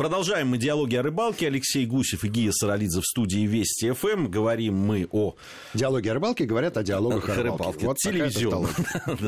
Продолжаем мы диалоги о рыбалке. Алексей Гусев и Гия Саралидзе в студии Вести ФМ. Говорим мы о... Диалоги о рыбалке говорят о диалогах о рыбалке. Вот телевизионной.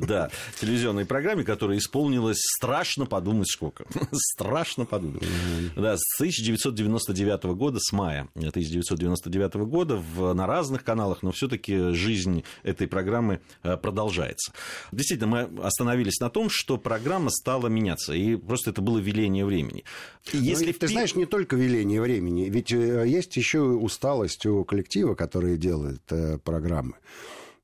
да, телевизионной программе, которая исполнилась страшно подумать сколько. страшно подумать. Да, с 1999 года, с мая 1999 года в, на разных каналах, но все-таки жизнь этой программы э, продолжается. Действительно, мы остановились на том, что программа стала меняться, и просто это было веление времени. Если если ты знаешь, не только веление времени, ведь э, есть еще усталость у коллектива, который делает э, программы.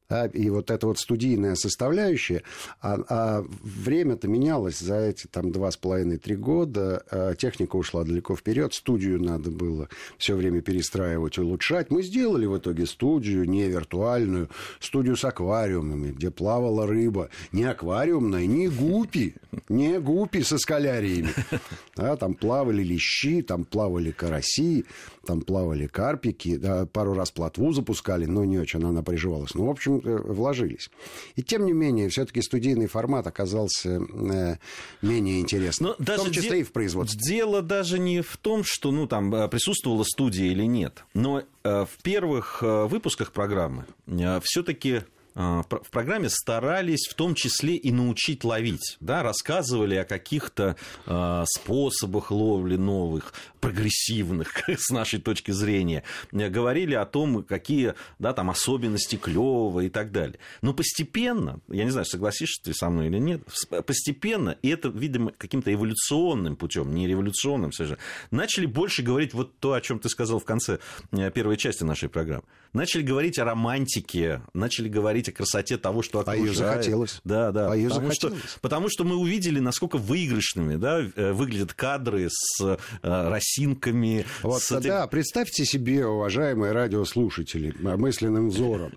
Да, и вот эта вот студийная составляющая, а, а время-то менялось за эти там два с половиной три года, а техника ушла далеко вперед, студию надо было все время перестраивать, улучшать. Мы сделали в итоге студию не виртуальную, студию с аквариумами, где плавала рыба, не аквариумная, не гупи, не гупи со скаляриями. Да, там плавали лещи, там плавали караси, там плавали карпики, да, пару раз плотву запускали, но не очень она приживалась. Ну, в общем, Э, вложились. И тем не менее, все-таки студийный формат оказался э, менее интересным. Но даже в том числе де- и в производстве. Дело даже не в том, что ну, там э, присутствовала студия или нет. Но в первых выпусках программы все-таки в программе старались в том числе и научить ловить, да, рассказывали о каких-то э, способах ловли новых, прогрессивных с нашей точки зрения, говорили о том, какие да, там особенности клёва и так далее. Но постепенно, я не знаю, согласишься ты со мной или нет, постепенно, и это, видимо, каким-то эволюционным путем, не революционным совершенно, начали больше говорить вот то, о чем ты сказал в конце первой части нашей программы. Начали говорить о романтике, начали говорить говорить о красоте того, что окружает. А ее захотелось. Да, да. А ее потому, захотелось. Что, потому что мы увидели, насколько выигрышными да, э, выглядят кадры с э, росинками. Вот, с да, этим... представьте себе, уважаемые радиослушатели, мысленным взором,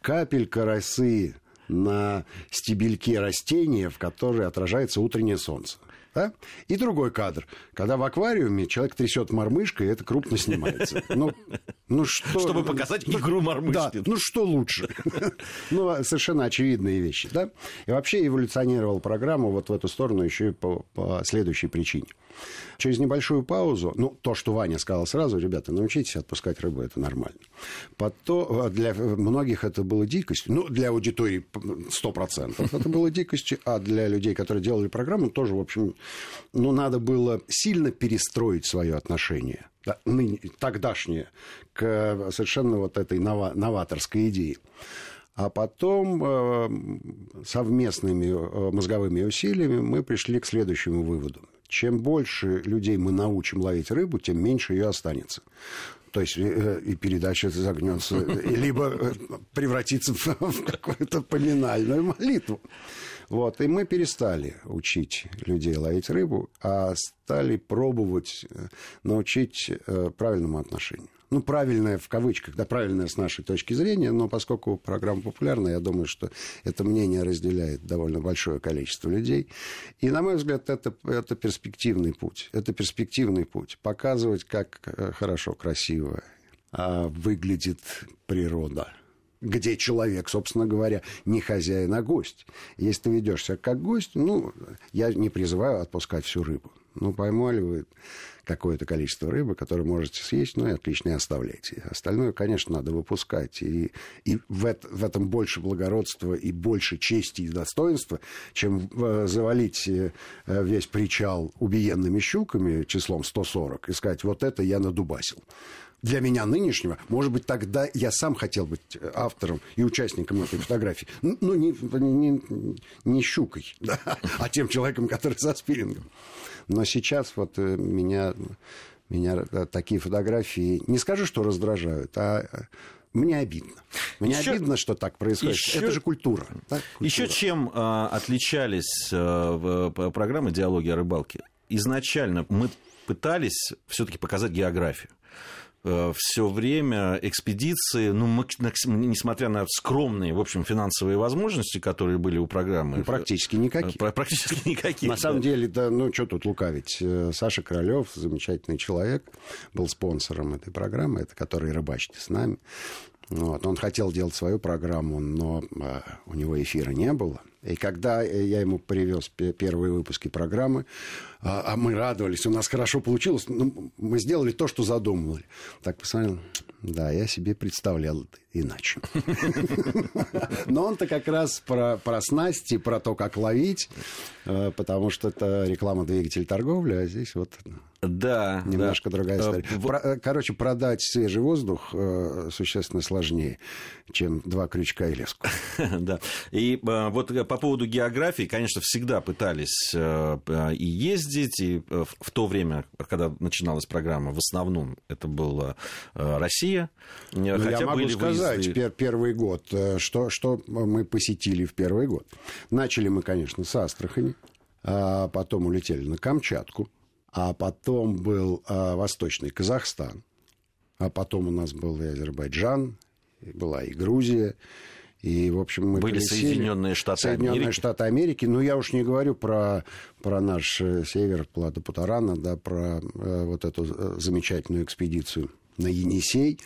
капелька росы на стебельке растения, в которой отражается утреннее солнце. Да? И другой кадр, когда в аквариуме человек трясет мормышкой, и это крупно снимается. Ну, ну что... Чтобы показать игру мормышки. Да, ну что лучше? Ну, совершенно очевидные вещи, да? И вообще эволюционировал программу вот в эту сторону еще и по, по следующей причине. Через небольшую паузу, ну, то, что Ваня сказал сразу, ребята, научитесь отпускать рыбу, это нормально. Потом, э, для многих это было дикостью, ну, для аудитории 100% это было дикостью, а для людей, которые делали программу, тоже, в общем, ну, надо было сильно перестроить свое отношение да, ныне, тогдашнее к совершенно вот этой нова, новаторской идее. А потом э, совместными э, мозговыми усилиями мы пришли к следующему выводу чем больше людей мы научим ловить рыбу, тем меньше ее останется. То есть э, и передача загнется, либо э, превратится в какую-то поминальную молитву. Вот. И мы перестали учить людей ловить рыбу, а стали пробовать э, научить правильному отношению ну, правильная в кавычках, да, правильная с нашей точки зрения, но поскольку программа популярна, я думаю, что это мнение разделяет довольно большое количество людей. И, на мой взгляд, это, это перспективный путь. Это перспективный путь. Показывать, как э, хорошо, красиво а, выглядит природа где человек, собственно говоря, не хозяин, а гость. Если ты ведешь себя как гость, ну, я не призываю отпускать всю рыбу. Ну, поймали вы какое-то количество рыбы, которое можете съесть, ну и отлично и оставляйте. Остальное, конечно, надо выпускать. И, и в, это, в этом больше благородства и больше чести и достоинства, чем э, завалить э, весь причал убиенными щуками числом 140 и сказать, вот это я надубасил для меня нынешнего, может быть, тогда я сам хотел быть автором и участником этой фотографии. Ну, не, не, не щукой, да, а тем человеком, который со спиннингом. Но сейчас вот э, меня, меня э, такие фотографии, не скажу, что раздражают, а э, мне обидно. Мне еще, обидно, что так происходит. Еще, Это же культура. Да? культура. Еще чем э, отличались э, программы «Диалоги о рыбалке»? Изначально мы пытались все-таки показать географию. Э, все время экспедиции, ну, несмотря на скромные, в общем, финансовые возможности, которые были у программы. Ну, практически никаких. Практически никаких. На да. самом деле, да, ну, что тут лукавить. Э, Саша Королёв, замечательный человек, был спонсором этой программы, это который рыбачит с нами. Вот. Он хотел делать свою программу, но а, у него эфира не было. И когда я ему привез первые выпуски программы, а, а мы радовались, у нас хорошо получилось, ну, мы сделали то, что задумывали. Так посмотрел, да, я себе представлял иначе. Но он-то как раз про, про снасти, про то, как ловить, э, потому что это реклама двигатель торговли, а здесь вот да, немножко да. другая история. Э, про, э, короче, продать свежий воздух существенно сложнее, чем два крючка и леску. Да. И вот по поводу географии, конечно, всегда пытались и ездить, и в то время, когда начиналась программа, в основном это была Россия. Ну, Хотя я могу были сказать, выезды... первый год, что, что мы посетили в первый год. Начали мы, конечно, с Астрахани, а потом улетели на Камчатку, а потом был а, Восточный Казахстан, а потом у нас был и Азербайджан, и была и Грузия, и, в общем, мы Были полетели. Соединенные Штаты Соединенные Америки. Штаты Америки. Ну, я уж не говорю про, про наш э, север, Плата Путарана, да, про э, вот эту э, замечательную экспедицию на Енисей,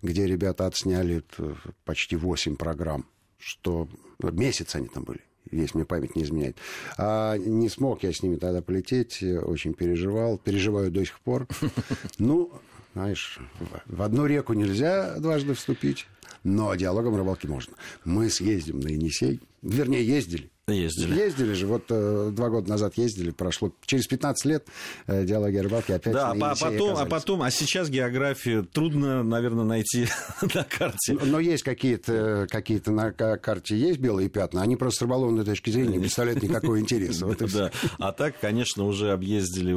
где ребята отсняли э, почти 8 программ, что месяц они там были если мне память не изменяет. А не смог я с ними тогда полететь, очень переживал, переживаю до сих пор. Ну, знаешь, в одну реку нельзя дважды вступить, но диалогом рыбалки можно. Мы съездим на Енисей, вернее, ездили, Ездили. Ездили же, вот э, два года назад ездили, прошло через 15 лет э, диалоги о рыбалке опять Да, а потом, а потом, а сейчас географию трудно, наверное, найти на карте. Но, но есть какие-то, какие-то на карте есть белые пятна, они просто с рыболовной точки зрения не представляют никакого интереса. Вот да, а так, конечно, уже объездили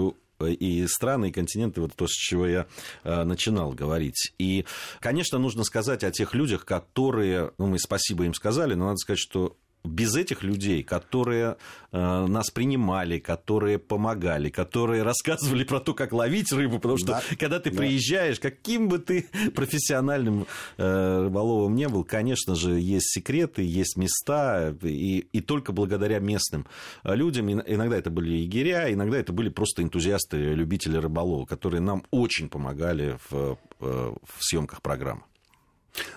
и страны, и континенты, вот то, с чего я э, начинал говорить. И, конечно, нужно сказать о тех людях, которые, ну, мы спасибо им сказали, но надо сказать, что без этих людей, которые э, нас принимали, которые помогали, которые рассказывали про то, как ловить рыбу, потому что да, когда ты да. приезжаешь, каким бы ты профессиональным э, рыболовом не был, конечно же, есть секреты, есть места, и, и только благодаря местным людям, иногда это были егеря, иногда это были просто энтузиасты, любители рыболова, которые нам очень помогали в, э, в съемках программы.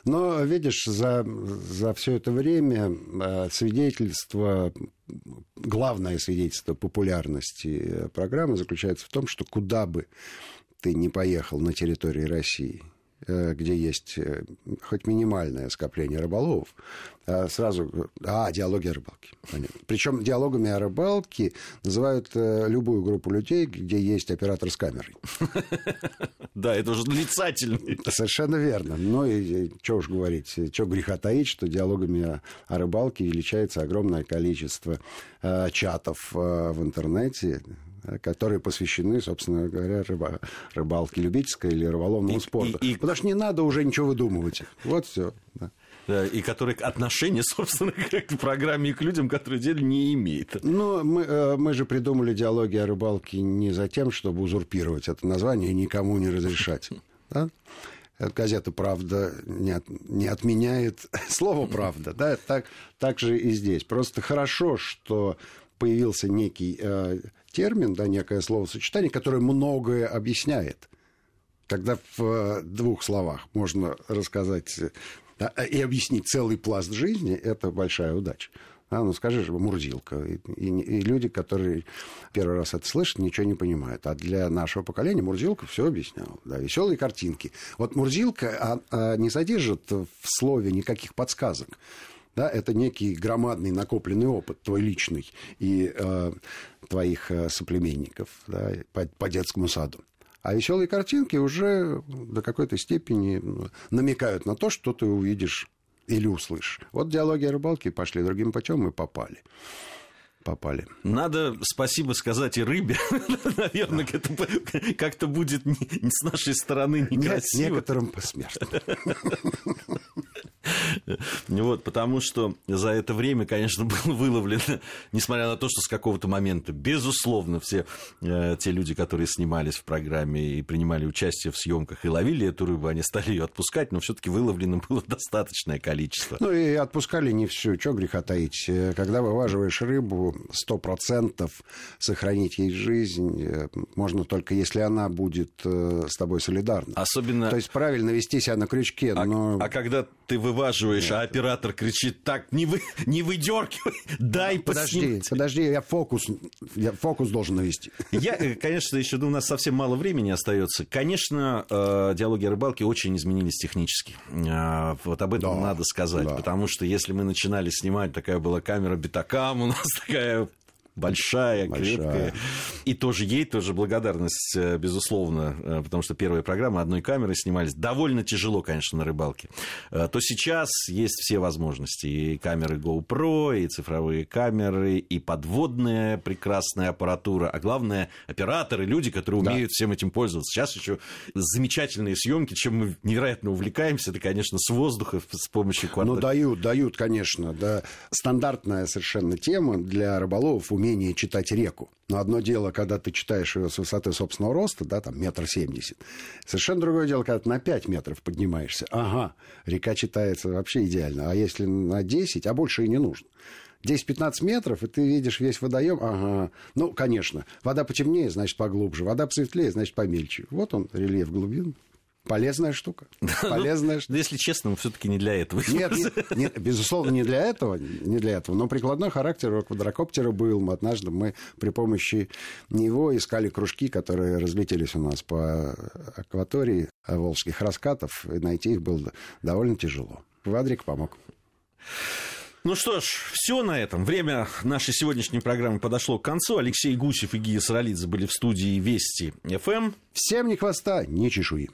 Но, видишь, за, за все это время э, свидетельство, главное свидетельство популярности э, программы заключается в том, что куда бы ты не поехал на территории России – где есть э, хоть минимальное скопление рыболовов, а сразу, а, диалоги о рыбалке. Причем диалогами о рыбалке называют э, любую группу людей, где есть оператор с камерой. Да, это уже нарицательный. Совершенно верно. Ну и что уж говорить, что греха таить, что диалогами о рыбалке величается огромное количество чатов в интернете, которые посвящены, собственно говоря, рыба, рыбалке любительской или рыболовному и, спорту. И, и... Потому что не надо уже ничего выдумывать. Вот все. Да. Да, и которые отношения, собственно, к программе и к людям, которые делали, не имеет. Ну, мы, э, мы же придумали диалоги о рыбалке не за тем, чтобы узурпировать это название и никому не разрешать. Да? газета «Правда» не, от, не отменяет слово «правда». Да? Так, так же и здесь. Просто хорошо, что появился некий э, термин, да, некое словосочетание, которое многое объясняет. Когда в э, двух словах можно рассказать да, и объяснить целый пласт жизни, это большая удача. А, ну, скажи же, Мурзилка. И, и, и люди, которые первый раз это слышат, ничего не понимают. А для нашего поколения Мурзилка все объяснял. Да, веселые картинки. Вот Мурзилка а, а, не содержит в слове никаких подсказок да, это некий громадный накопленный опыт, твой личный, и э, твоих э, соплеменников да, по, по детскому саду. А веселые картинки уже до какой-то степени ну, намекают на то, что ты увидишь или услышишь. Вот диалоги о рыбалке пошли другим путем и попали попали. Надо спасибо сказать и рыбе. Наверное, это как-то будет с нашей стороны некрасиво. Некоторым посмертно. Вот, потому что за это время, конечно, было выловлено, несмотря на то, что с какого-то момента, безусловно, все э, те люди, которые снимались в программе и принимали участие в съемках и ловили эту рыбу, они стали ее отпускать, но все-таки выловлено было достаточное количество. Ну и отпускали не всю, что греха таить. Когда вываживаешь рыбу, сто процентов сохранить ей жизнь э, можно только если она будет э, с тобой солидарна. Особенно... То есть правильно вести себя на крючке, а, но... А когда ты вываживаешь вываживаешь, а оператор кричит, так, не, вы, не выдергивай, дай Подожди, поснимать. подожди, я фокус, я фокус должен навести. Я, э, конечно, еще у нас совсем мало времени остается. Конечно, диалоги о рыбалке очень изменились технически. Вот об этом Да, надо сказать. да. Потому что если мы начинали снимать, такая была камера Битакам, у нас такая uh, большая, Большая. крепкая. И тоже ей тоже благодарность, э, безусловно, э, потому что первые программы одной камеры снимались довольно тяжело, конечно, на рыбалке. Э, То сейчас есть все возможности. И камеры GoPro, и цифровые камеры, и подводная прекрасная аппаратура. А главное, операторы, люди, которые Да. умеют всем этим пользоваться. Сейчас еще замечательные съемки, чем мы невероятно увлекаемся, это, конечно, с воздуха с помощью Ну, квадро... дают, дают, конечно. Да. Стандартная совершенно тема для рыболовов – умение читать реку. Но одно дело, когда ты читаешь ее с высоты собственного роста, да, там метр семьдесят. Совершенно другое дело, когда ты на 5 метров поднимаешься. Ага, река читается вообще идеально. А если на 10, а больше и не нужно. 10-15 метров, и ты видишь весь водоем. Ага. Ну, конечно, вода потемнее, значит, поглубже. Вода посветлее, значит, помельче. Вот он, рельеф глубин. Полезная штука. Полезная штука. Ну, если честно, все-таки не для этого. Нет, нет, нет, безусловно, не для этого, не для этого. Но прикладной характер у квадрокоптера был. Мы Однажды мы при помощи него искали кружки, которые разлетелись у нас по акватории волжских раскатов, и найти их было довольно тяжело. Квадрик помог. Ну что ж, все на этом. Время нашей сегодняшней программы подошло к концу. Алексей Гусев и Гия Саралидзе были в студии Вести ФМ. Всем ни хвоста, ни чешуи.